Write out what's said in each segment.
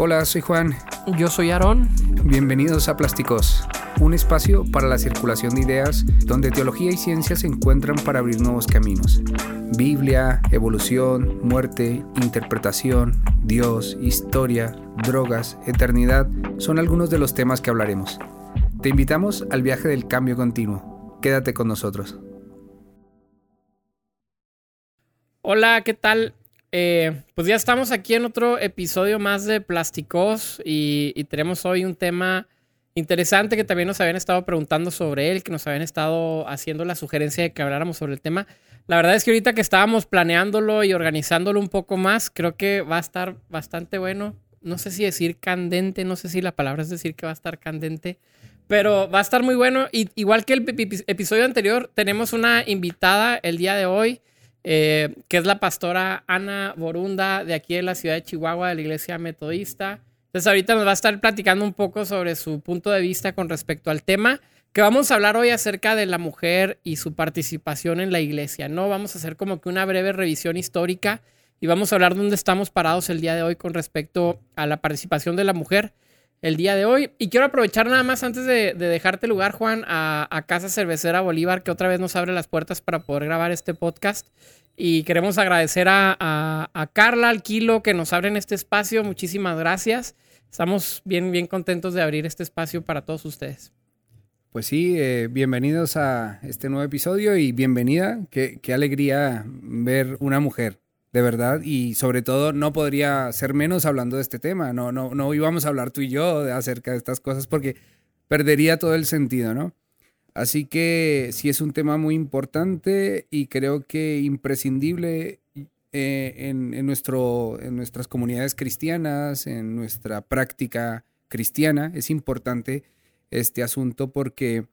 Hola, soy Juan. Yo soy Aarón. Bienvenidos a Plásticos, un espacio para la circulación de ideas donde teología y ciencia se encuentran para abrir nuevos caminos. Biblia, evolución, muerte, interpretación, Dios, historia, drogas, eternidad son algunos de los temas que hablaremos. Te invitamos al viaje del cambio continuo. Quédate con nosotros. Hola, ¿qué tal? Eh, pues ya estamos aquí en otro episodio más de Plásticos y, tenemos hoy un tema interesante que también nos habían estado preguntando sobre él, que nos habían estado haciendo la sugerencia de que habláramos sobre el tema. La verdad es que ahorita que estábamos planeándolo y organizándolo un poco más, creo que va a estar bastante bueno. No sé si decir candente, no sé si la palabra es decir que va a estar candente, pero va a estar muy bueno. Y, igual que el episodio anterior, tenemos una invitada el día de hoy. Eh, que es la pastora Ana Borunda de aquí de la ciudad de Chihuahua, de la iglesia metodista. Entonces ahorita nos va a estar platicando un poco sobre su punto de vista con respecto al tema, que vamos a hablar hoy acerca de la mujer y su participación en la iglesia, ¿no? Vamos a hacer como que una breve revisión histórica y vamos a hablar dónde estamos parados el día de hoy con respecto a la participación de la mujer el día de hoy. Y quiero aprovechar nada más antes de, dejarte lugar, Juan, a, Casa Cervecera Bolívar, que otra vez nos abre las puertas para poder grabar este podcast. Y queremos agradecer a, Carla, al Kilo, que nos abren este espacio. Muchísimas gracias. Estamos bien, bien contentos de abrir este espacio para todos ustedes. Pues sí, eh, bienvenidos a este nuevo episodio y bienvenida. Qué alegría ver una mujer de verdad, y sobre todo no podría ser menos hablando de este tema, no, no, no íbamos a hablar tú y yo acerca de estas cosas porque perdería todo el sentido, ¿no? Así que sí es un tema muy importante y creo que imprescindible eh, en, nuestro, en nuestras comunidades cristianas, en nuestra práctica cristiana, es importante este asunto porque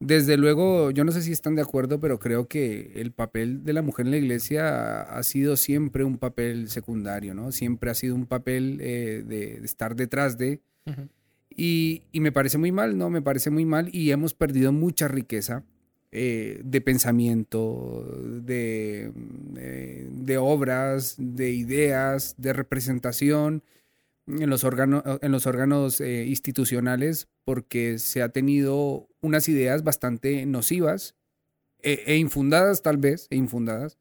desde luego, yo no sé si están de acuerdo, pero creo que el papel de la mujer en la iglesia ha sido siempre un papel secundario, ¿no? Siempre ha sido un papel eh, de, estar detrás de. y, me parece muy mal, ¿no? Me parece muy mal y hemos perdido mucha riqueza eh, de pensamiento, de, eh, de obras, de ideas, de representación en los, órganos, en los órganos eh, institucionales porque se ha tenido unas ideas bastante nocivas e, e infundadas tal vez, e infundadas.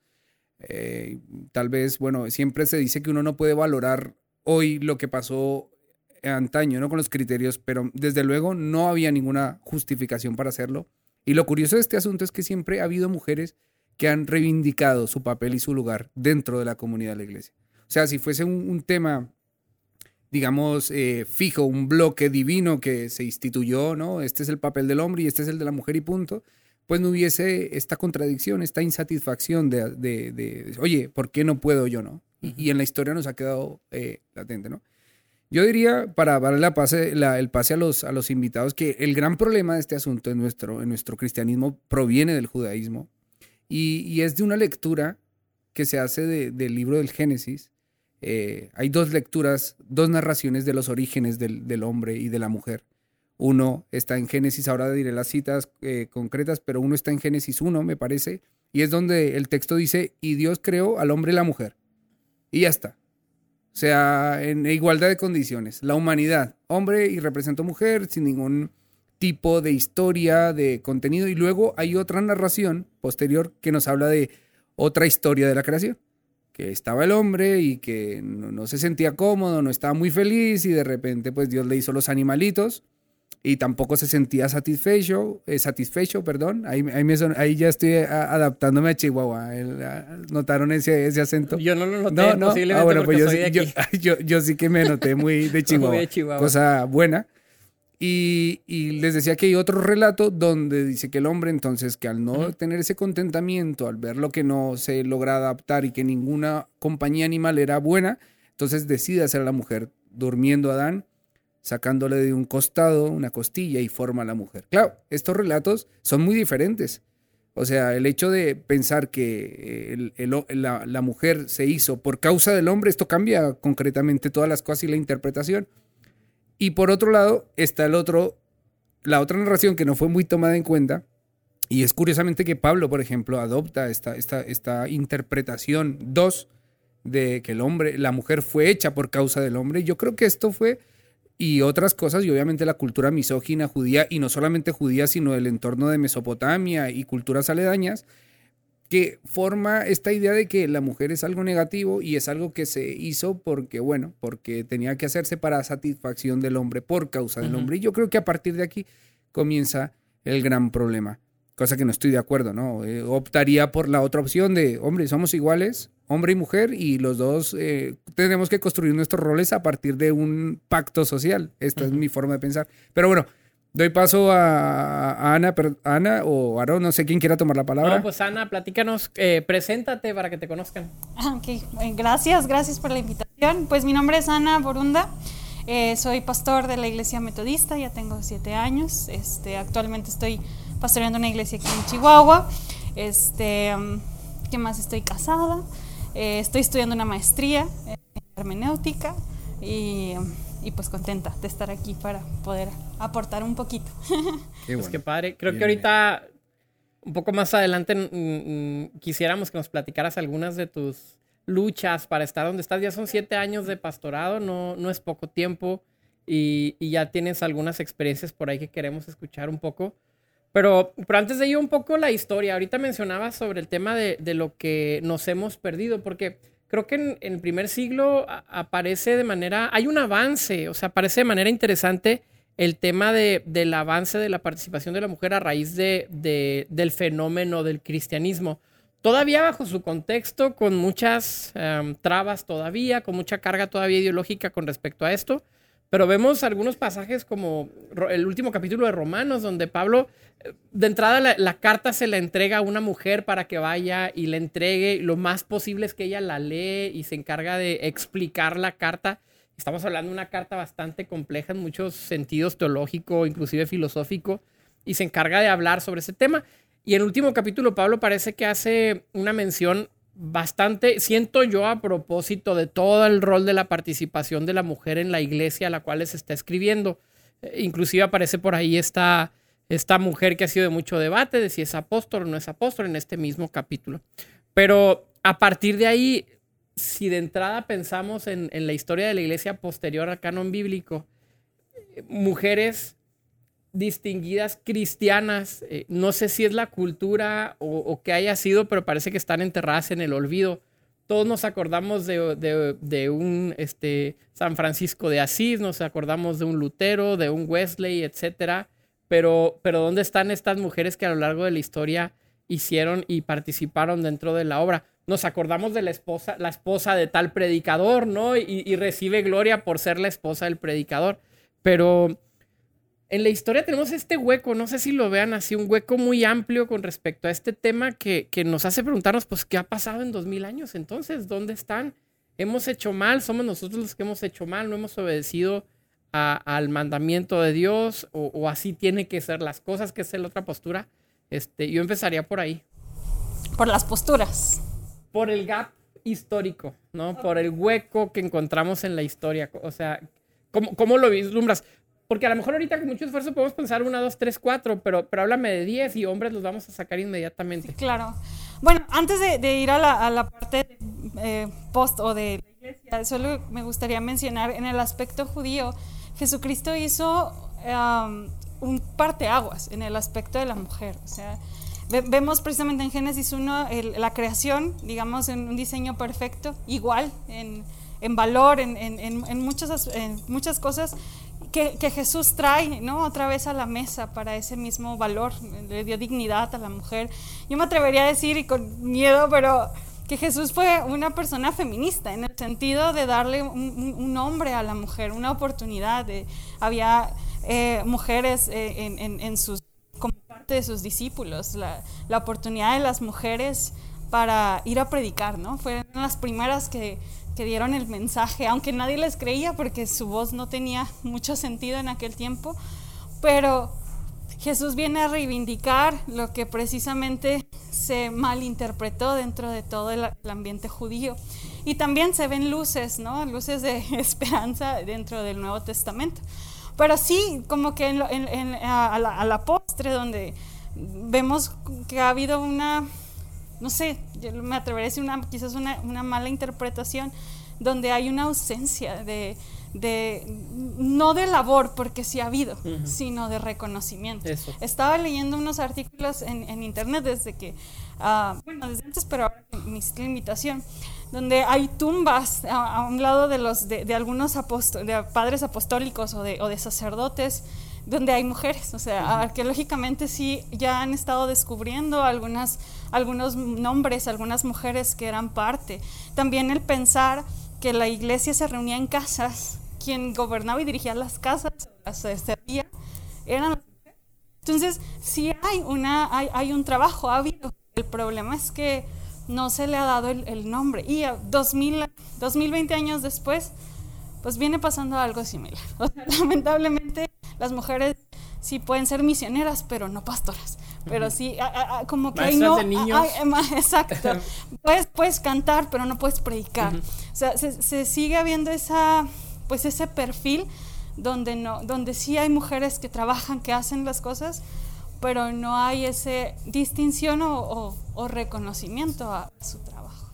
Eh, tal vez, bueno, siempre se dice que uno no puede valorar hoy lo que pasó antaño, ¿no? Con los criterios, pero desde luego no había ninguna justificación para hacerlo. Y lo curioso de este asunto es que siempre ha habido mujeres que han reivindicado su papel y su lugar dentro de la comunidad de la iglesia. O sea, si fuese un tema digamos, eh, fijo, un bloque divino que se instituyó, ¿no? Este es el papel del hombre y este es el de la mujer y punto, pues no hubiese esta contradicción, esta insatisfacción de, de, oye, ¿por qué no puedo yo, no? Y, en la historia nos ha quedado eh, latente, ¿no? Yo diría, para darle la pase, el pase a los, a los invitados, que el gran problema de este asunto en nuestro, en nuestro cristianismo proviene del judaísmo y, y es de una lectura que se hace del libro del Génesis, eh, hay dos lecturas, dos narraciones de los orígenes del, hombre y de la mujer. Uno está en Génesis, ahora diré las citas eh, concretas, pero uno está en Génesis 1, me parece, y es donde el texto dice, y Dios creó al hombre y la mujer. Y ya está. O sea, en igualdad de condiciones. La humanidad, hombre y represento mujer, sin ningún tipo de historia, de contenido. Y luego hay otra narración posterior que nos habla de otra historia de la creación que estaba el hombre y que no, se sentía cómodo, no estaba muy feliz y de repente pues Dios le hizo los animalitos y tampoco se sentía satisfecho, eh, satisfecho, perdón. Ahí, ahí, ya estoy adaptándome a Chihuahua. ¿Notaron ese, ese acento? Yo no lo noté, no, no. Ah, bueno, pues yo, yo, sí que me noté muy de Chihuahua. muy de Chihuahua. Cosa buena. Y, les decía que hay otro relato donde dice que el hombre entonces que al no tener ese contentamiento, al ver lo que no se logra adaptar y que ninguna compañía animal era buena, entonces decide hacer a la mujer durmiendo a Adán, sacándole de un costado una costilla y forma a la mujer. Claro, estos relatos son muy diferentes. O sea, el hecho de pensar que la, la mujer se hizo por causa del hombre, esto cambia concretamente todas las cosas y la interpretación. Y por otro lado está el otro, la otra narración que no fue muy tomada en cuenta, y es curiosamente que Pablo, por ejemplo, adopta esta, esta, esta interpretación 2 de que el hombre, la mujer fue hecha por causa del hombre. Yo creo que esto fue y otras cosas, y obviamente la cultura misógina judía, y no solamente judía, sino el entorno de Mesopotamia y culturas aledañas, que forma esta idea de que la mujer es algo negativo y es algo que se hizo porque, bueno, porque tenía que hacerse para satisfacción del hombre, por causa del hombre. Y yo creo que a partir de aquí comienza el gran problema, cosa que no estoy de acuerdo, ¿no? Eh, optaría por la otra opción de, hombre, somos iguales, hombre y mujer, y los dos eh, tenemos que construir nuestros roles a partir de un pacto social. Esta es mi forma de pensar. Pero bueno, Doy paso a, Ana, Ana o Aaron, no sé quién quiera tomar la palabra. No, pues Ana, platícanos, eh, preséntate para que te conozcan. Ah, ok, eh, gracias, gracias por la invitación. Pues mi nombre es Ana Borunda, eh, soy pastor de la iglesia metodista, ya tengo siete años. Este, actualmente estoy pastoreando una iglesia aquí en Chihuahua. Este, ¿Qué más? Estoy casada, estoy estudiando una maestría en hermenéutica y y pues contenta de estar aquí para poder aportar un poquito. Qué pues qué padre. Creo que ahorita, un poco más adelante, quisiéramos que nos platicaras algunas de tus luchas para estar donde estás. Ya son siete años de pastorado, no, no es poco tiempo y, y ya tienes algunas experiencias por ahí que queremos escuchar un poco. Pero, pero antes de ello, un poco la historia. Ahorita mencionabas sobre el tema de, de lo que nos hemos perdido, porque creo que en, el primer siglo aparece de manera, hay un avance, o sea, aparece de manera interesante el tema de, del avance de la participación de la mujer a raíz de, del fenómeno del cristianismo. Todavía bajo su contexto, con muchas em, trabas todavía, con mucha carga todavía ideológica con respecto a esto, pero vemos algunos pasajes como el último capítulo de Romanos, donde Pablo, de entrada la, carta se la entrega a una mujer para que vaya y le entregue. Lo más posible es que ella la lee y se encarga de explicar la carta. Estamos hablando de una carta bastante compleja en muchos sentidos, teológico, inclusive filosófico, y se encarga de hablar sobre ese tema. Y en el último capítulo, Pablo parece que hace una mención bastante, siento yo a propósito de todo el rol de la participación de la mujer en la iglesia a la cual se está escribiendo. Eh, inclusive aparece por ahí esta, esta mujer que ha sido de mucho debate de si es apóstol o no es apóstol en este mismo capítulo. Pero a partir de ahí, si de entrada pensamos en, en la historia de la iglesia posterior al canon bíblico, eh, mujeres distinguidas cristianas, eh, no sé si es la cultura o, que haya sido, pero parece que están enterradas en el olvido. Todos nos acordamos de, un este, San Francisco de Asís, nos acordamos de un Lutero, de un Wesley, etcétera. Pero, pero ¿dónde están estas mujeres que a lo largo de la historia hicieron y participaron dentro de la obra? Nos acordamos de la esposa, la esposa de tal predicador, ¿no? Y recibe gloria por ser la esposa del predicador. Pero en la historia tenemos este hueco, no sé si lo vean así, un hueco muy amplio con respecto a este tema que, nos hace preguntarnos, pues, ¿qué ha pasado en dos mil años entonces? ¿Dónde están? ¿Hemos hecho mal? ¿Somos nosotros los que hemos hecho mal? ¿No hemos obedecido al mandamiento de Dios? O, así tiene que ser las cosas? que es la otra postura? Este, yo empezaría por ahí. Por las posturas. Por el gap histórico, ¿no? Por el hueco que encontramos en la historia. O sea, ¿cómo, cómo lo vislumbras? Porque a lo mejor ahorita con mucho esfuerzo podemos pensar una, dos, tres, cuatro, pero, pero háblame de diez y hombres los vamos a sacar inmediatamente. claro. Bueno, antes de, ir a la, a la parte eh, post o de la iglesia, solo me gustaría mencionar en el aspecto judío, Jesucristo hizo um, un parteaguas en el aspecto de la mujer. O sea, vemos precisamente en Génesis 1 la creación, digamos, en un diseño perfecto, igual en, en valor, en, en, en, muchas, muchas cosas que, Jesús trae, ¿no? Otra vez a la mesa para ese mismo valor, le dio dignidad a la mujer. Yo me atrevería a decir, y con miedo, pero que Jesús fue una persona feminista, en el sentido de darle un, nombre a la mujer, una oportunidad. De, había eh, mujeres eh, en, sus, como parte de sus discípulos, la oportunidad de las mujeres para ir a predicar, ¿no? Fueron las primeras que que dieron el mensaje, aunque nadie les creía porque su voz no tenía mucho sentido en aquel tiempo, pero Jesús viene a reivindicar lo que precisamente se malinterpretó dentro de todo el, ambiente judío. Y también se ven luces, ¿no? Luces de esperanza dentro del Nuevo Testamento. Pero sí, como que a, la, a la postre, donde vemos que ha habido una no sé, yo me atrevería a decir una, quizás una, una mala interpretación, donde hay una ausencia de, de no de labor, porque sí ha habido, sino de reconocimiento. Estaba leyendo unos artículos en, en internet desde que, uh, bueno, desde antes, pero ahora mi limitación, donde hay tumbas a, un lado de, los, de, de algunos de padres apostólicos o de, o de sacerdotes donde hay mujeres. O sea, arqueológicamente sí ya han estado descubriendo algunas, algunos nombres, algunas mujeres que eran parte. También el pensar que la iglesia se reunía en casas, quien gobernaba y dirigía las casas, las servía, eran las mujeres. Entonces, sí hay, una, hay, hay un trabajo, ha habido. El problema es que no se le ha dado el, el nombre. Y a 2000, 2020 años después, pues viene pasando algo similar. O sea, lamentablemente las mujeres sí pueden ser misioneras, pero no pastoras. Pero sí, como que hay no. De niños. exacto. puedes, puedes cantar, pero no puedes predicar. O sea, se, sigue habiendo esa, pues ese perfil donde no, donde sí hay mujeres que trabajan, que hacen las cosas, pero no hay ese distinción o, reconocimiento a su trabajo.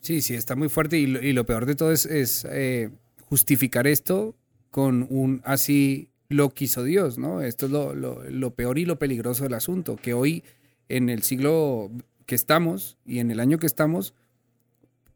Sí, sí, está muy fuerte y lo, peor de todo es, eh, justificar esto con un así lo quiso Dios, ¿no? Esto es lo, lo, peor y lo peligroso del asunto, que hoy en el siglo que estamos y en el año que estamos,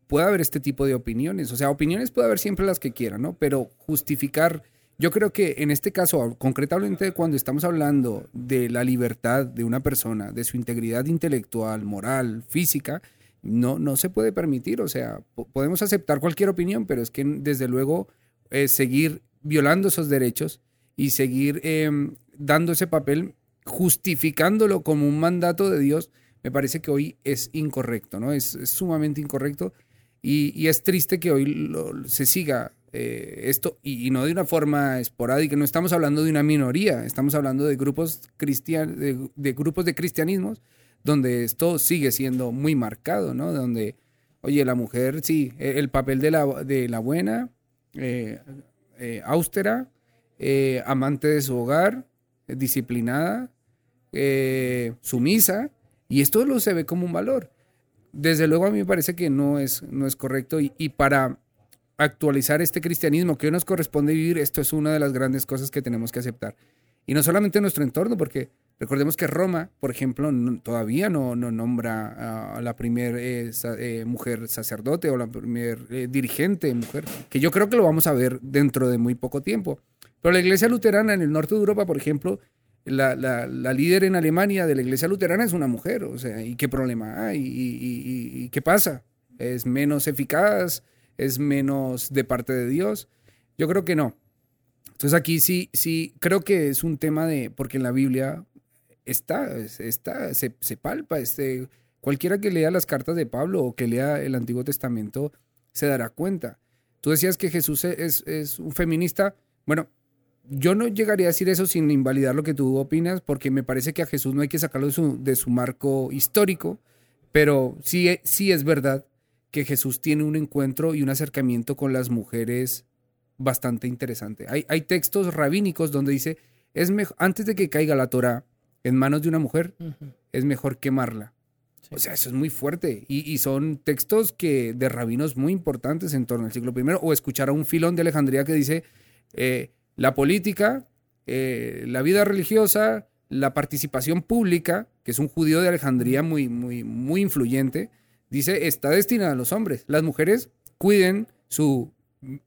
puede haber este tipo de opiniones. O sea, opiniones puede haber siempre las que quieran, ¿no? Pero justificar, yo creo que en este caso, concretamente cuando estamos hablando de la libertad de una persona, de su integridad intelectual, moral, física, no, no se puede permitir. O sea, podemos aceptar cualquier opinión, pero es que desde luego eh, seguir violando esos derechos y seguir em, dando ese papel, justificándolo como un mandato de Dios, me parece que hoy es incorrecto, ¿no? Es, sumamente incorrecto y, es triste que hoy se siga eh, esto y, no de una forma esporádica, no estamos hablando de una minoría, estamos hablando de grupos, cristian, de, grupos de cristianismos donde esto sigue siendo muy marcado, ¿no? Donde, oye, la mujer, sí, e, el papel de la, de la buena, eh, eh, austera, eh, amante de su hogar, disciplinada, sumisa, y esto lo se ve como un valor. Desde luego a mí me parece que no es, no es correcto y, y para actualizar este cristianismo que hoy nos corresponde vivir, esto es una de las grandes cosas que tenemos que aceptar. Y no solamente en nuestro entorno, porque recordemos que Roma, por ejemplo, todavía no, no, nombra a la primera mujer sacerdote o la primera dirigente mujer, que yo creo que lo vamos a ver dentro de muy poco tiempo. Pero la iglesia luterana en el norte de Europa, por ejemplo, la, líder en Alemania de la iglesia luterana es una mujer, o sea, ¿y qué problema hay? ¿Y, qué pasa? ¿Es menos eficaz? ¿Es menos de parte de Dios? Yo creo que no. Entonces aquí sí, sí, creo que es un tema de, porque en la Biblia está, está se, se palpa, este, cualquiera que lea las cartas de Pablo o que lea el Antiguo Testamento se dará cuenta. Tú decías que Jesús es, es un feminista. Bueno, yo no llegaría a decir eso sin invalidar lo que tú opinas, porque me parece que a Jesús no hay que sacarlo de su, marco histórico, pero sí, sí es verdad que Jesús tiene un encuentro y un acercamiento con las mujeres bastante interesante. Hay, hay textos rabínicos donde dice, es antes de que caiga la Torah en manos de una mujer, es mejor quemarla. O sea, eso es muy fuerte. Y, son textos que de rabinos muy importantes en torno al siglo I. O escuchar a un filón de Alejandría que dice, eh, la política, eh, la vida religiosa, la participación pública, que es un judío de Alejandría muy, muy, muy influyente, dice, está destinada a los hombres. Las mujeres cuiden su,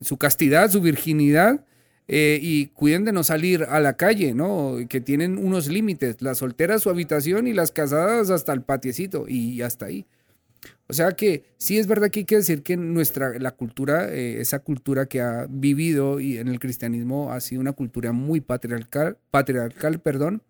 su castidad, su virginidad, eh, y cuiden de no salir a la calle, ¿no? Que tienen unos límites, las solteras su habitación y las casadas hasta el patiecito y hasta ahí. O sea que sí es verdad que hay que decir que nuestra, la cultura, eh, esa cultura que ha vivido y en el cristianismo ha sido una cultura muy patriarcal, patriarcal, perdón,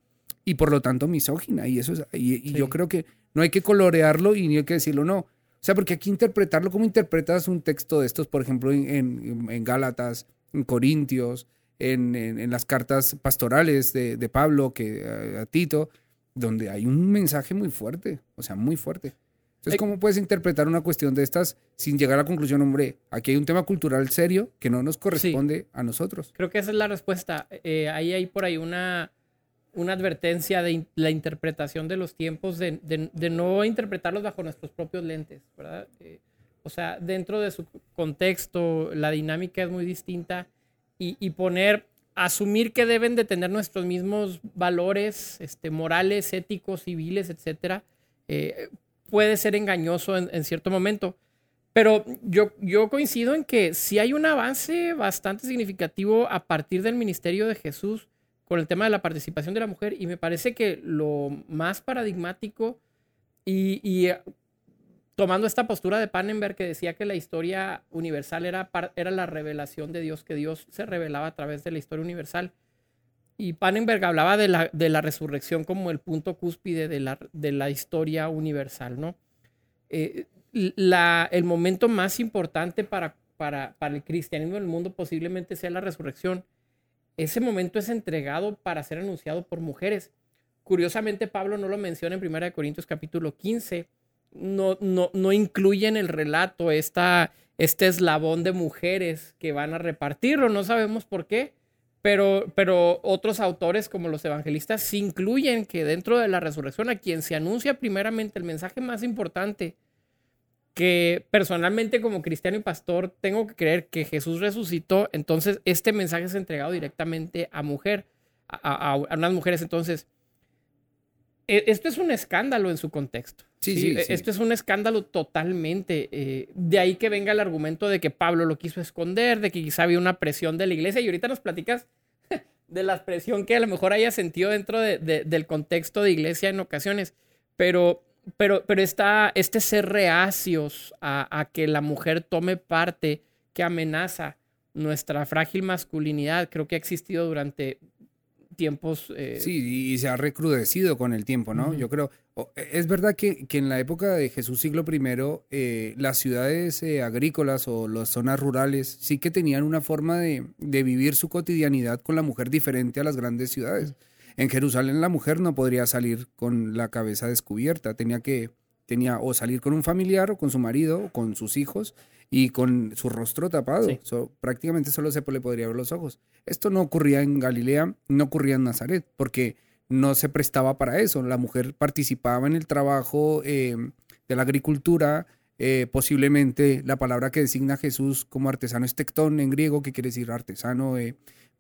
y por lo tanto misógina. Y eso y, yo creo que no hay que colorearlo y ni hay que decirlo, no. O sea, porque aquí interpretarlo, como interpretas un texto de estos, por ejemplo, en, en, Gálatas, en Corintios, en, en, las cartas pastorales de, de Pablo que, a Tito, donde hay un mensaje muy fuerte, o sea, muy fuerte. Entonces, ¿cómo puedes interpretar una cuestión de estas sin llegar a la conclusión, hombre, aquí hay un tema cultural serio que no nos corresponde a nosotros? Creo que esa es la respuesta. Eh, ahí hay por ahí una, una advertencia de la interpretación de los tiempos, de, de, no interpretarlos bajo nuestros propios lentes, ¿verdad? Eh, o sea, dentro de su contexto, la dinámica es muy distinta y, y, poner, asumir que deben de tener nuestros mismos valores este, morales, éticos, civiles, etcétera, eh, puede ser engañoso en, en, cierto momento. Pero yo, yo coincido en que sí hay un avance bastante significativo a partir del ministerio de Jesús con el tema de la participación de la mujer y me parece que lo más paradigmático y, eh, tomando esta postura de Pannenberg que decía que la historia universal era, era la revelación de Dios, que Dios se revelaba a través de la historia universal. Y Pannenberg hablaba de la, de la resurrección como el punto cúspide de la, de la historia universal, ¿no? Eh, la, el momento más importante para, para, para el cristianismo en el mundo posiblemente sea la resurrección ese momento es entregado para ser anunciado por mujeres. Curiosamente, Pablo no lo menciona en 1 Corintios capítulo 15. No, no, no incluye el relato esta, este eslabón de mujeres que van a repartirlo. No sabemos por qué. Pero, pero otros autores como los evangelistas sí incluyen que dentro de la resurrección a quien se anuncia primeramente el mensaje más importante que personalmente como cristiano y pastor tengo que creer que Jesús resucitó, entonces este mensaje es entregado directamente a mujer, a, unas mujeres. Entonces, esto es un escándalo en su contexto. Sí, sí, e, Esto es un escándalo totalmente. Eh, de ahí que venga el argumento de que Pablo lo quiso esconder, de que quizá había una presión de la iglesia. Y ahorita nos platicas de la presión que a lo mejor haya sentido dentro del contexto de iglesia en ocasiones. Pero pero, pero está este ser reacios a, que la mujer tome parte que amenaza nuestra frágil masculinidad, creo que ha existido durante tiempos. Eh, sí, y se ha recrudecido con el tiempo, ¿no? Yo creo. E, es verdad que, en la época de Jesús siglo I, eh, las ciudades eh, agrícolas o las zonas rurales sí que tenían una forma de, de, vivir su cotidianidad con la mujer diferente a las grandes ciudades. En Jerusalén la mujer no podría salir con la cabeza descubierta, tenía que tenía o salir con un familiar o con su marido o con sus hijos y con su rostro tapado. prácticamente solo se le podría ver los ojos. Esto no ocurría en Galilea, no ocurría en Nazaret, porque no se prestaba para eso. La mujer participaba en el trabajo eh, de la agricultura, eh, posiblemente la palabra que designa a Jesús como artesano es tectón en griego, que quiere decir artesano, eh,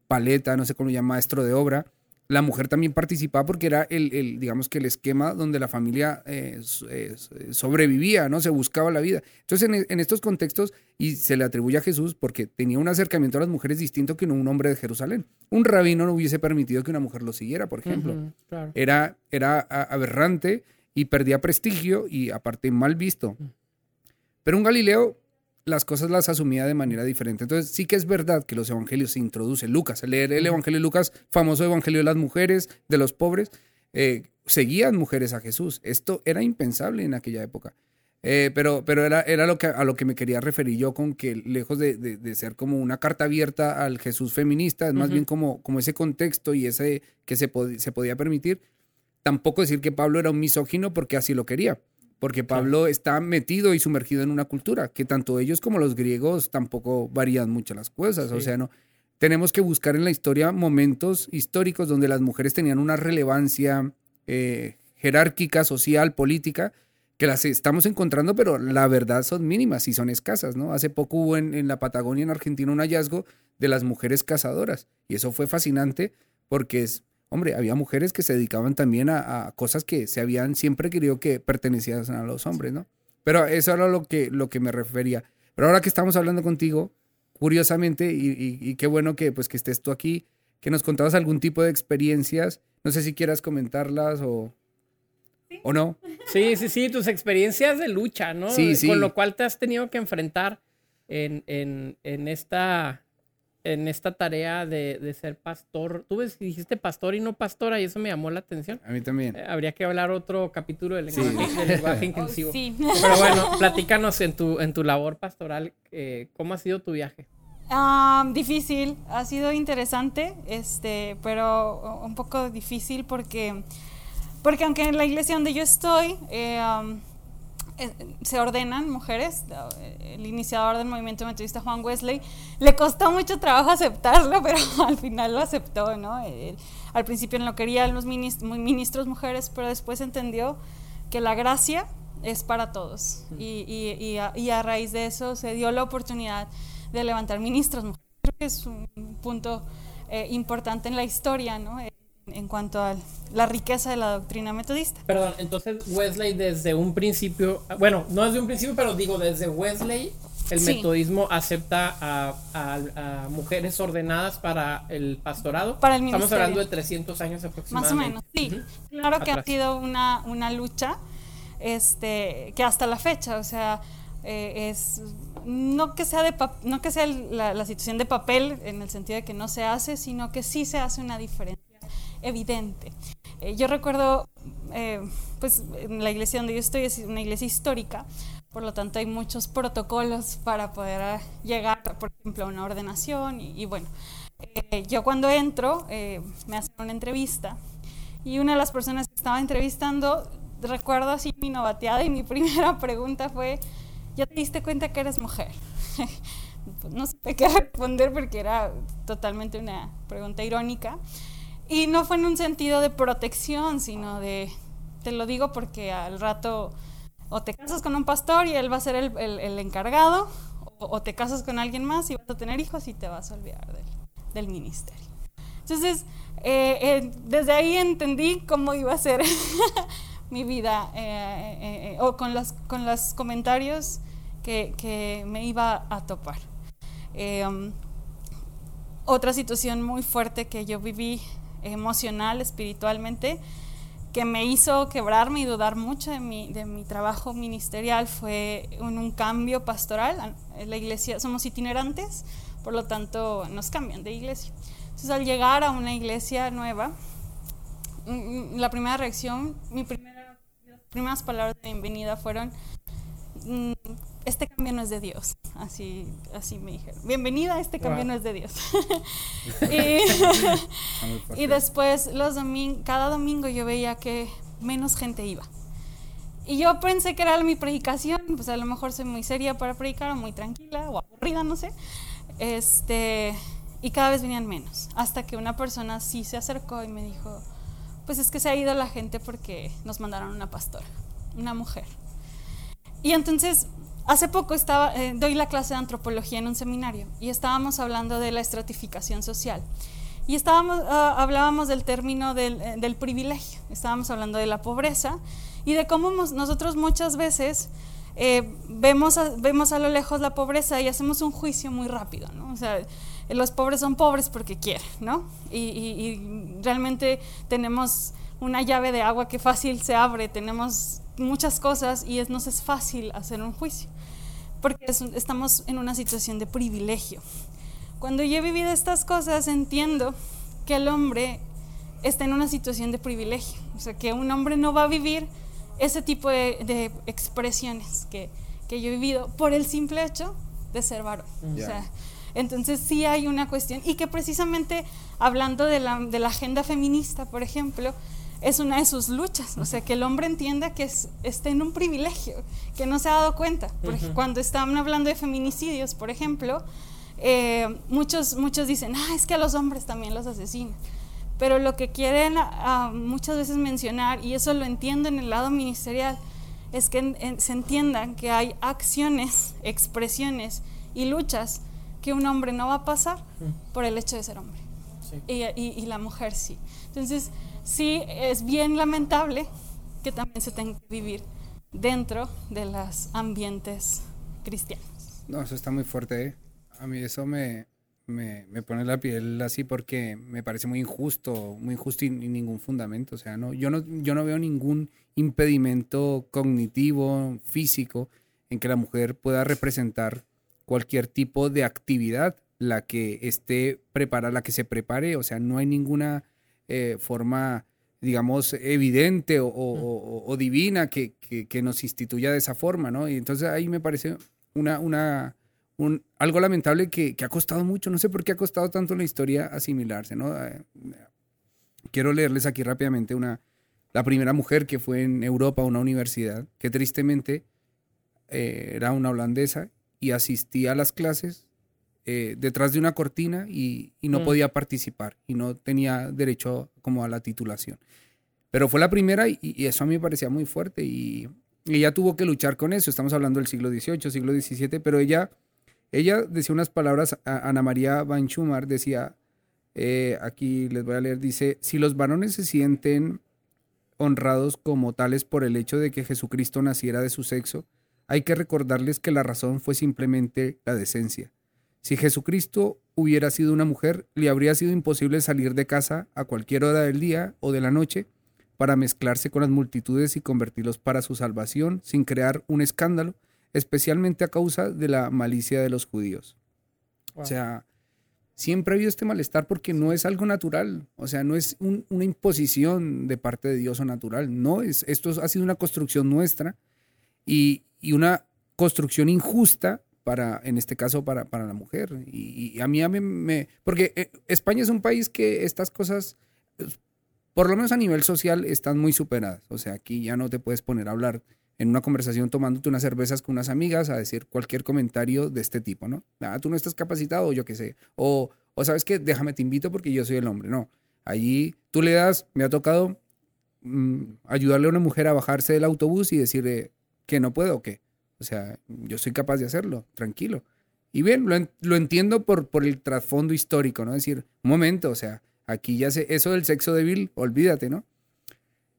paleta, no sé cómo llama, maestro de obra la mujer también participaba porque era el, digamos que el esquema donde la familia eh, eh, sobrevivía, ¿no? Se buscaba la vida. Entonces, en, estos contextos, y se le atribuye a Jesús porque tenía un acercamiento a las mujeres distinto que un hombre de Jerusalén. Un rabino no hubiese permitido que una mujer lo siguiera, por ejemplo. era, era aberrante y perdía prestigio y aparte mal visto. Mm. Pero un Galileo las cosas las asumía de manera diferente. Entonces sí que es verdad que los evangelios se introducen. Lucas, leer el Evangelio de Lucas, famoso Evangelio de las mujeres, de los pobres, eh, seguían mujeres a Jesús. Esto era impensable en aquella época. Eh, pero pero era, era lo que, a lo que me quería referir yo con que lejos de, ser como una carta abierta al Jesús feminista, es más bien como, como ese contexto y ese que se, se podía permitir. Tampoco decir que Pablo era un misógino porque así lo quería porque Pablo está metido y sumergido en una cultura que tanto ellos como los griegos tampoco varían mucho las cosas. O sea, no tenemos que buscar en la historia momentos históricos donde las mujeres tenían una relevancia eh, jerárquica, social, política, que las estamos encontrando, pero la verdad son mínimas y son escasas, ¿no? Hace poco hubo en, en la Patagonia, en Argentina, un hallazgo de las mujeres cazadoras y eso fue fascinante porque es, hombre, había mujeres que se dedicaban también a, cosas que se habían siempre querido que pertenecían a los hombres, ¿no? Pero eso era lo que, lo que me refería. Pero ahora que estamos hablando contigo, curiosamente, y, qué bueno que, pues, que estés tú aquí, que nos contabas algún tipo de experiencias, no sé si quieras comentarlas o, o no. Sí, sí, sí, tus experiencias de lucha, ¿no? Sí, sí. Con lo cual te has tenido que enfrentar en, en, en esta en esta tarea de, ser pastor. Tú ves, dijiste pastor y no pastora y eso me llamó la atención. A mí también. Eh, habría que hablar otro capítulo del lenguaje, inclusivo. sí. Pero bueno, platícanos en tu, en tu labor pastoral, eh, ¿cómo ha sido tu viaje? difícil, ha sido interesante, este, pero un poco difícil porque, porque aunque en la iglesia donde yo estoy, eh, eh, se ordenan mujeres. El iniciador del movimiento metodista, Juan Wesley, le costó mucho trabajo aceptarlo, pero al final lo aceptó, ¿no? al principio no quería los ministros, ministros mujeres, pero después entendió que la gracia es para todos. Y, y, y, a, raíz de eso se dio la oportunidad de levantar ministros mujeres. Creo que es un punto eh, importante en la historia, ¿no? En cuanto a la riqueza de la doctrina metodista. Perdón, entonces Wesley desde un principio, bueno, no desde un principio, pero digo desde Wesley, el metodismo acepta a, mujeres ordenadas para el pastorado. Para el Estamos hablando de 300 años aproximadamente. Más o menos, sí. Claro que ha sido una, una lucha este, que hasta la fecha, o sea, eh, es no que sea de no que sea la, situación de papel en el sentido de que no se hace, sino que sí se hace una diferencia evidente. Eh, yo recuerdo, eh, pues en la iglesia donde yo estoy es una iglesia histórica, por lo tanto hay muchos protocolos para poder llegar, por ejemplo, a una ordenación y, bueno, yo cuando entro me hacen una entrevista y una de las personas que estaba entrevistando recuerdo así mi novateada y mi primera pregunta fue, ¿ya te diste cuenta que eres mujer? no sé qué responder porque era totalmente una pregunta irónica. Y no fue en un sentido de protección, sino de, te lo digo porque al rato o te casas con un pastor y él va a ser el, el, encargado, o, te casas con alguien más y vas a tener hijos y te vas a olvidar del, del ministerio. Entonces, eh, eh, desde ahí entendí cómo iba a ser mi vida eh, eh, eh, o con, las, con los comentarios que, que me iba a topar. Um, otra situación muy fuerte que yo viví emocional, espiritualmente, que me hizo quebrarme y dudar mucho de mi, de mi trabajo ministerial fue un, cambio pastoral. En la iglesia somos itinerantes, por lo tanto nos cambian de iglesia. Entonces al llegar a una iglesia nueva, mm, mm, la primera reacción, mi primera primeras palabras de bienvenida fueron, mm, este cambio no es de Dios. Así, así me dijeron. Bienvenida, este cambio no es de Dios. y, después, los cada domingo yo veía que menos gente iba. Y yo pensé que era mi predicación, pues a lo mejor soy muy seria para predicar, o muy tranquila, o aburrida, no sé. Este, y cada vez venían menos. Hasta que una persona sí se acercó y me dijo, pues es que se ha ido la gente porque nos mandaron una pastora, una mujer. Y entonces, hace poco estaba, eh, doy la clase de antropología en un seminario y estábamos hablando de la estratificación social. Y estábamos, ah, hablábamos del término del, eh, del, privilegio, estábamos hablando de la pobreza y de cómo nosotros muchas veces eh, vemos, a, vemos a lo lejos la pobreza y hacemos un juicio muy rápido, ¿no? O sea, los pobres son pobres porque quieren, ¿no? Y, realmente tenemos una llave de agua que fácil se abre, tenemos muchas cosas y es, nos es fácil hacer un juicio, porque estamos en una situación de privilegio. Cuando yo he vivido estas cosas entiendo que el hombre está en una situación de privilegio, o sea, que un hombre no va a vivir ese tipo de, expresiones que, que, yo he vivido por el simple hecho de ser varón. O sea, entonces sí hay una cuestión y que precisamente hablando de la, de la agenda feminista, por ejemplo, es una de sus luchas, o sea, que el hombre entienda que es, está en un privilegio, que no se ha dado cuenta. Porque cuando están hablando de feminicidios, por ejemplo, eh, muchos, muchos dicen, ah, es que a los hombres también los asesinan. Pero lo que quieren ah, muchas veces mencionar, y eso lo entiendo en el lado ministerial, es que se entiendan que hay acciones, expresiones y luchas que un hombre no va a pasar por el hecho de ser hombre. Y, y, la mujer sí. Entonces, sí, es bien lamentable que también se tenga que vivir dentro de los ambientes cristianos. No, eso está muy fuerte. ¿eh? A mí eso me, me, me, pone la piel así porque me parece muy injusto, muy injusto y, ningún fundamento. O sea, no, yo, no, yo no veo ningún impedimento cognitivo, físico, en que la mujer pueda representar cualquier tipo de actividad, la que esté preparada, la que se prepare, o sea, no hay ninguna eh, forma, digamos, evidente o, divina que, nos instituya de esa forma, ¿no? Y entonces ahí me parece una, una, un, algo lamentable que, ha costado mucho, no sé por qué ha costado tanto en la historia asimilarse, ¿no? Eh, quiero leerles aquí rápidamente una, la primera mujer que fue en Europa a una universidad, que tristemente eh, era una holandesa y asistía a las clases eh, detrás de una cortina y, y no Mm. podía participar y no tenía derecho como a la titulación. Pero fue la primera y, y eso a mí me parecía muy fuerte y, y ella tuvo que luchar con eso. Estamos hablando del siglo XVIII, siglo XVII, pero ella, ella decía unas palabras, a- Ana María Van Schumar decía, eh, aquí les voy a leer, dice, si los varones se sienten honrados como tales por el hecho de que Jesucristo naciera de su sexo, hay que recordarles que la razón fue simplemente la decencia. Si Jesucristo hubiera sido una mujer, le habría sido imposible salir de casa a cualquier hora del día o de la noche para mezclarse con las multitudes y convertirlos para su salvación sin crear un escándalo, especialmente a causa de la malicia de los judíos. Wow. O sea, siempre ha habido este malestar porque no es algo natural, o sea, no es un- una imposición de parte de Dios o natural, no, es, esto ha sido una construcción nuestra y, y una construcción injusta para, en este caso, para, para la mujer. Y, a mí, a mí me... Porque eh, España es un país que estas cosas, por lo menos a nivel social, están muy superadas. O sea, aquí ya no te puedes poner a hablar en una conversación tomándote unas cervezas con unas amigas a decir cualquier comentario de este tipo, ¿no? Ah, tú no estás capacitado, yo qué sé. O, o sabes qué, déjame te invito porque yo soy el hombre. No, allí tú le das, me ha tocado mm, ayudarle a una mujer a bajarse del autobús y decirle que no puedo o qué. O sea, yo soy capaz de hacerlo, tranquilo. Y bien, lo, lo entiendo por, por el trasfondo histórico, ¿no? decir, un momento, o sea, aquí ya se, eso del sexo débil, olvídate, ¿no?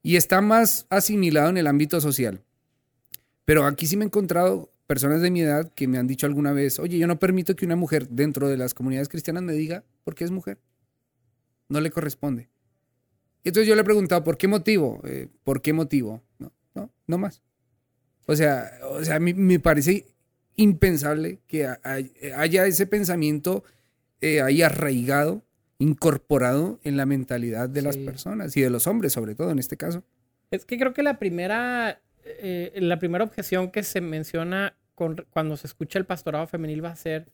Y está más asimilado en el ámbito social. Pero aquí sí me he encontrado personas de mi edad que me han dicho alguna vez, oye, yo no permito que una mujer dentro de las comunidades cristianas me diga por qué es mujer. No le corresponde. Entonces yo le he preguntado, ¿por qué motivo? Eh, ¿Por qué motivo? No, no, no más. O sea, o sea, me parece impensable que ha- hay- haya ese pensamiento eh, ahí arraigado, incorporado en la mentalidad de las personas y de los hombres, sobre todo en este caso. Es que creo que la primera, eh, la primera objeción que se menciona con- cuando se escucha el pastorado femenil va a ser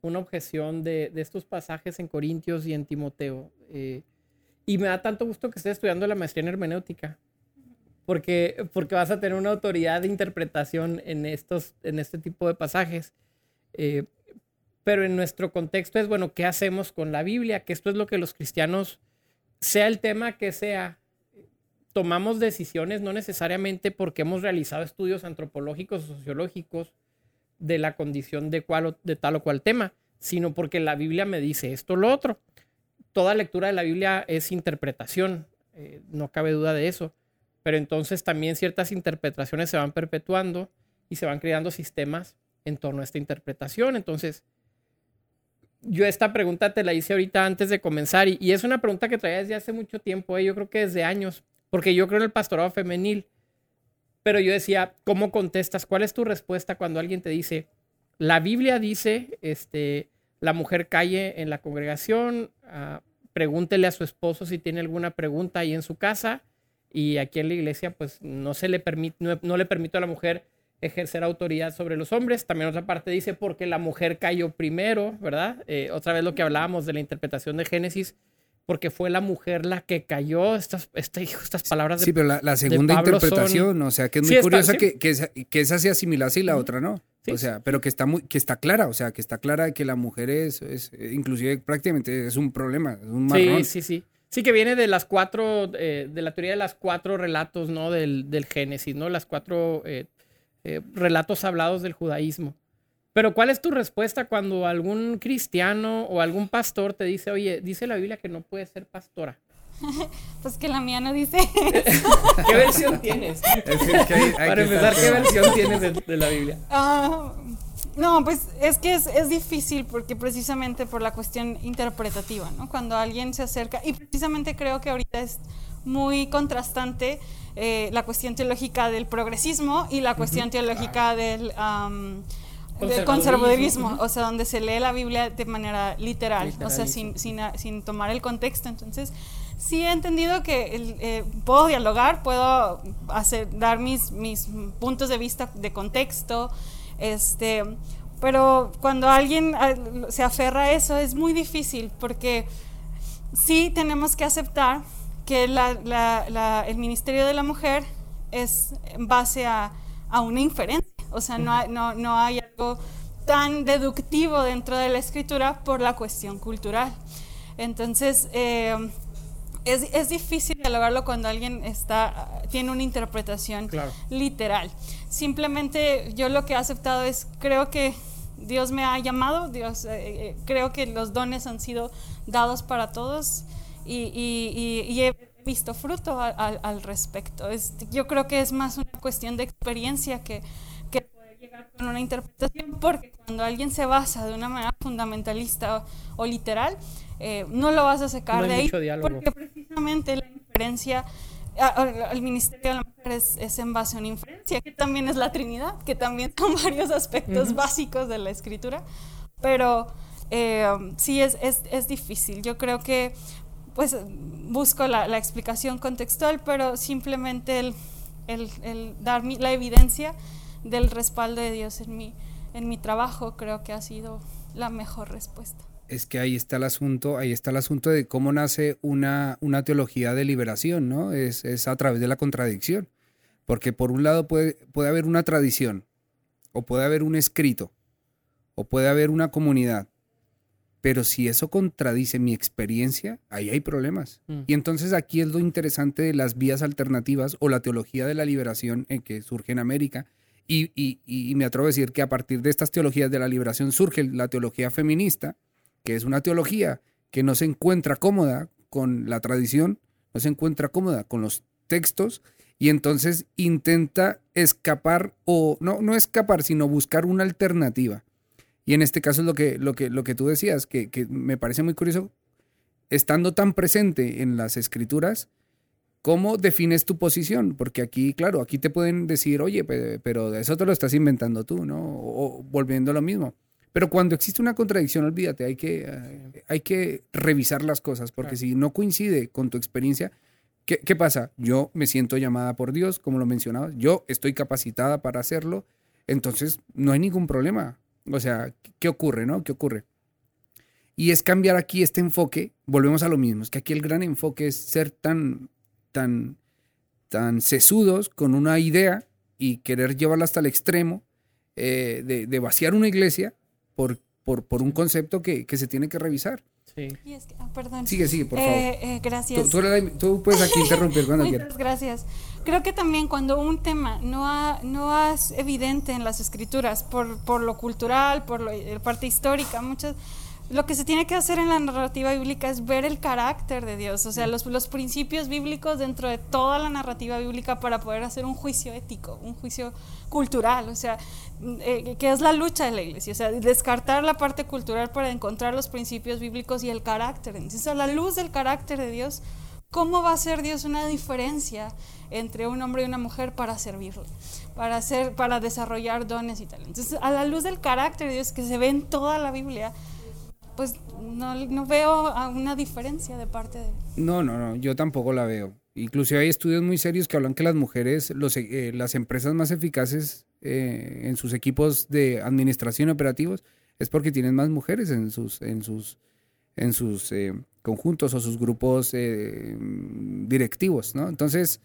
una objeción de, de estos pasajes en Corintios y en Timoteo. eh, y me da tanto gusto que estés estudiando la maestría en hermenéutica, porque, porque vas a tener una autoridad de interpretación en, estos, en este tipo de pasajes. Eh, pero en nuestro contexto es, bueno, ¿qué hacemos con la Biblia? Que esto es lo que los cristianos, sea el tema que sea, tomamos decisiones no necesariamente porque hemos realizado estudios antropológicos o sociológicos de la condición de, cual de tal o cual tema, sino porque la Biblia me dice esto o lo otro. Toda lectura de la Biblia es interpretación, eh, no cabe duda de eso, pero entonces también ciertas interpretaciones se van perpetuando y se van creando sistemas en torno a esta interpretación. Entonces, yo esta pregunta te la hice ahorita antes de comenzar y, es una pregunta que traía desde hace mucho tiempo, eh, yo creo que desde años, porque yo creo en el pastorado femenil, pero yo decía, ¿cómo contestas? ¿Cuál es tu respuesta cuando alguien te dice, la Biblia dice, este, la mujer calle en la congregación, ah, pregúntele a su esposo si tiene alguna pregunta ahí en su casa y aquí en la iglesia pues no se le permite, no, no le permito a la mujer ejercer autoridad sobre los hombres. También otra parte dice porque la mujer cayó primero, ¿verdad? Eh, otra vez lo que hablábamos de la interpretación de Génesis, porque fue la mujer la que cayó. Estas, este, estas palabras de Sí, pero la, la segunda interpretación, o sea, que es muy Sí, está- curiosa sí. que, que, esa, que esa se asimilase y la otra no. Sí, o sea, pero que está muy, que está clara, o sea, que está clara de que la mujer es, es eh, inclusive prácticamente es un problema, es un marrón. Sí, sí, sí. Sí que viene de las cuatro, eh, de la teoría de las cuatro relatos, ¿no? Del, del Génesis, ¿no? Las cuatro eh, eh, relatos hablados del judaísmo. Pero ¿cuál es tu respuesta cuando algún cristiano o algún pastor te dice, oye, dice la Biblia que no puedes ser pastora? Pues que la mía no dice. ¿Qué versión tienes? Es que hay- hay Para que empezar, ¿qué versión tienes de, de la Biblia? Ah, no, pues es que es, es difícil porque precisamente por la cuestión interpretativa, ¿no? Cuando alguien se acerca, y precisamente creo que ahorita es muy contrastante eh, la cuestión teológica del progresismo y la cuestión teológica del, am, del Conservadurismo, o sea, donde se lee la Biblia de manera literal, o sea, sin, sin, sin tomar el contexto. Entonces, sí he entendido que el, eh, puedo dialogar, puedo hacer, dar mis, mis puntos de vista de contexto, este, pero cuando alguien ah, se aferra a eso es muy difícil porque sí tenemos que aceptar que el Ministerio de la Mujer es en base a, a una inferencia. O sea, no hay, no, no hay algo tan deductivo dentro de la escritura por la cuestión cultural. Entonces, eh, es, es, difícil dialogarlo cuando alguien está, tiene una interpretación literal. Simplemente yo lo que he aceptado es, creo que Dios me ha llamado, Dios, eh, eh, creo que los dones han sido dados para todos y, y, y he visto fruto al, al respecto. Es, yo creo que es más una cuestión de experiencia que, que poder llegar con una interpretación, porque cuando alguien se basa de una manera fundamentalista o, o literal, eh, no lo vas a sacar de ahí, porque precisamente la inferencia al ministerio de la mujer es, es, en base a una inferencia, que también es la Trinidad, que también son varios aspectos básicos de la escritura, pero eh, sí es, es, es, difícil. Yo creo que pues busco la, la explicación contextual, pero simplemente el, el, el dar mi, la evidencia del respaldo de Dios en mi, en mi trabajo creo que ha sido la mejor respuesta es que ahí está el asunto, ahí está el asunto de cómo nace una, una teología de liberación, ¿no? Es, es, a través de la contradicción. Porque por un lado puede, puede haber una tradición, o puede haber un escrito, o puede haber una comunidad. Pero si eso contradice mi experiencia, ahí hay problemas. Mm. Y entonces aquí es lo interesante de las vías alternativas o la teología de la liberación en que surge en América. Y, y, y me atrevo a decir que a partir de estas teologías de la liberación surge la teología feminista, que es una teología que no se encuentra cómoda con la tradición, no se encuentra cómoda con los textos y entonces intenta escapar o no, no escapar, sino buscar una alternativa. Y en este caso es lo que, lo que, lo que tú decías, que, que me parece muy curioso, estando tan presente en las escrituras, ¿cómo defines tu posición? Porque aquí, claro, aquí te pueden decir, oye, pero eso te lo estás inventando tú, ¿no? O volviendo a lo mismo. Pero cuando existe una contradicción, olvídate, hay que, eh, hay que revisar las cosas, porque si no coincide con tu experiencia, ¿qué, ¿qué, pasa? Yo me siento llamada por Dios, como lo mencionaba, yo estoy capacitada para hacerlo, entonces no hay ningún problema. O sea, ¿qué ocurre, no? ¿Qué ocurre? Y es cambiar aquí este enfoque, volvemos a lo mismo, es que aquí el gran enfoque es ser tan, tan, tan sesudos con una idea y querer llevarla hasta el extremo eh, de, de vaciar una iglesia por, por, por un concepto que, que, se tiene que revisar. Sí. Es que, oh, perdón. Sigue, sigue, por favor. Eh, eh, gracias. Tú, tú, tú, puedes aquí interrumpir cuando quieras. Gracias. Creo que también cuando un tema no, ha, no es evidente en las escrituras, por, por lo cultural, por la parte histórica, muchas lo que se tiene que hacer en la narrativa bíblica es ver el carácter de Dios, o sea, los, los, principios bíblicos dentro de toda la narrativa bíblica para poder hacer un juicio ético, un juicio cultural, o sea, eh, que es la lucha de la iglesia, o sea, descartar la parte cultural para encontrar los principios bíblicos y el carácter. Entonces, a la luz del carácter de Dios, ¿cómo va a hacer Dios una diferencia entre un hombre y una mujer para servirle, para, hacer, para desarrollar dones y talentos? Entonces, a la luz del carácter de Dios que se ve en toda la Biblia, pues no, no veo una diferencia de parte de... No, no, no, yo tampoco la veo. Incluso hay estudios muy serios que hablan que las mujeres, los, eh, las empresas más eficaces eh, en sus equipos de administración operativos es porque tienen más mujeres en sus, en sus, en sus eh, conjuntos o sus grupos eh, directivos, ¿no? Entonces,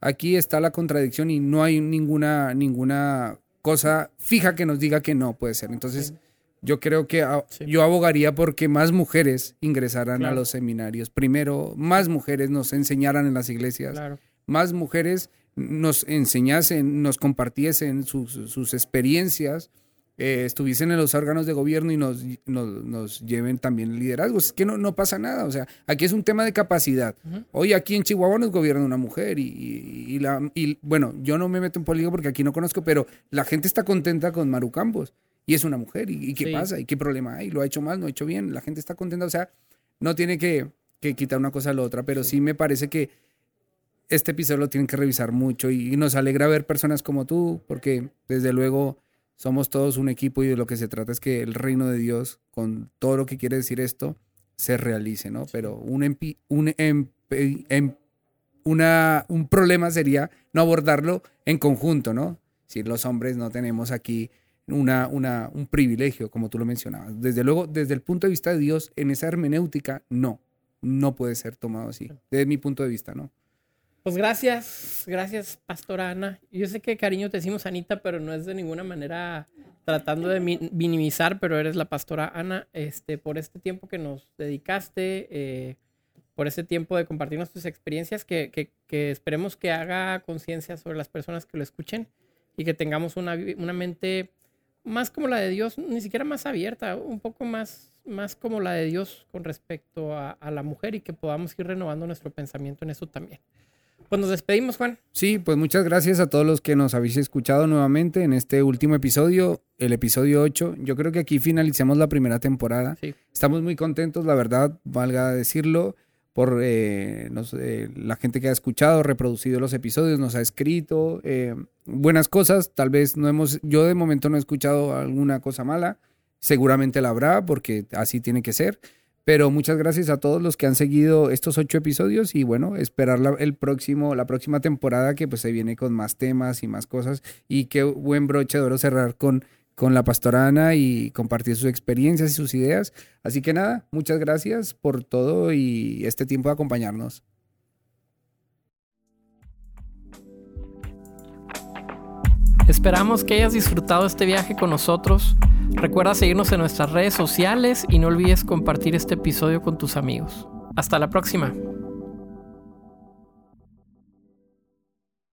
aquí está la contradicción y no hay ninguna, ninguna cosa fija que nos diga que no puede ser. Entonces... yo creo que sí. yo abogaría porque más mujeres ingresaran claro. a los seminarios. Primero, más mujeres nos enseñaran en las iglesias, claro. más mujeres nos enseñasen, nos compartiesen sus, sus experiencias, eh, estuviesen en los órganos de gobierno y nos, nos, nos lleven también liderazgos. Es que no, no, pasa nada, o sea, aquí es un tema de capacidad. Uh -huh. Hoy aquí en Chihuahua nos gobierna una mujer y, y, y, la, y bueno, yo no me meto en política porque aquí no conozco, pero la gente está contenta con Maru Campos y es una mujer. ¿Y, y qué sí. pasa? ¿Y qué problema hay? ¿Lo ha hecho mal? ¿No ha hecho bien? La gente está contenta. O sea, no tiene que, que quitar una cosa a la otra, pero sí. sí. me parece que este episodio lo tienen que revisar mucho y, y, nos alegra ver personas como tú, porque desde luego somos todos un equipo y de lo que se trata es que el reino de Dios, con todo lo que quiere decir esto, se realice, ¿no? Pero un, empi, un, em, em, una, un problema sería no abordarlo en conjunto, ¿no? Si los hombres no tenemos aquí una, una, un privilegio, como tú lo mencionabas. Desde luego, desde el punto de vista de Dios, en esa hermenéutica, no, no puede ser tomado así, desde mi punto de vista, ¿no? Pues gracias, gracias, Pastora Ana. Yo sé que cariño te decimos Anita, pero no es de ninguna manera tratando de minimizar, pero eres la Pastora Ana, este, por este tiempo que nos dedicaste, eh, por este tiempo de compartirnos tus experiencias, que, que, que esperemos que haga conciencia sobre las personas que lo escuchen y que tengamos una, una mente más como la de Dios, ni siquiera más abierta, un poco más, más como la de Dios con respecto a, a la mujer y que podamos ir renovando nuestro pensamiento en eso también. Pues nos despedimos, Juan. Sí, pues muchas gracias a todos los que nos habéis escuchado nuevamente en este último episodio, el episodio 8. Yo creo que aquí finalicemos la primera temporada. Sí. Estamos muy contentos, la verdad, valga decirlo, por eh, la gente que ha escuchado, reproducido los episodios, nos ha escrito eh, buenas cosas. Tal vez no hemos, yo de momento no he escuchado alguna cosa mala. Seguramente la habrá porque así tiene que ser. Pero muchas gracias a todos los que han seguido estos ocho episodios y bueno, esperar la, el próximo, la próxima temporada que pues se viene con más temas y más cosas y qué buen broche de oro cerrar con, con la pastora Ana y compartir sus experiencias y sus ideas. Así que nada, muchas gracias por todo y este tiempo de acompañarnos. Esperamos que hayas disfrutado este viaje con nosotros. Recuerda seguirnos en nuestras redes sociales y no olvides compartir este episodio con tus amigos. Hasta la próxima.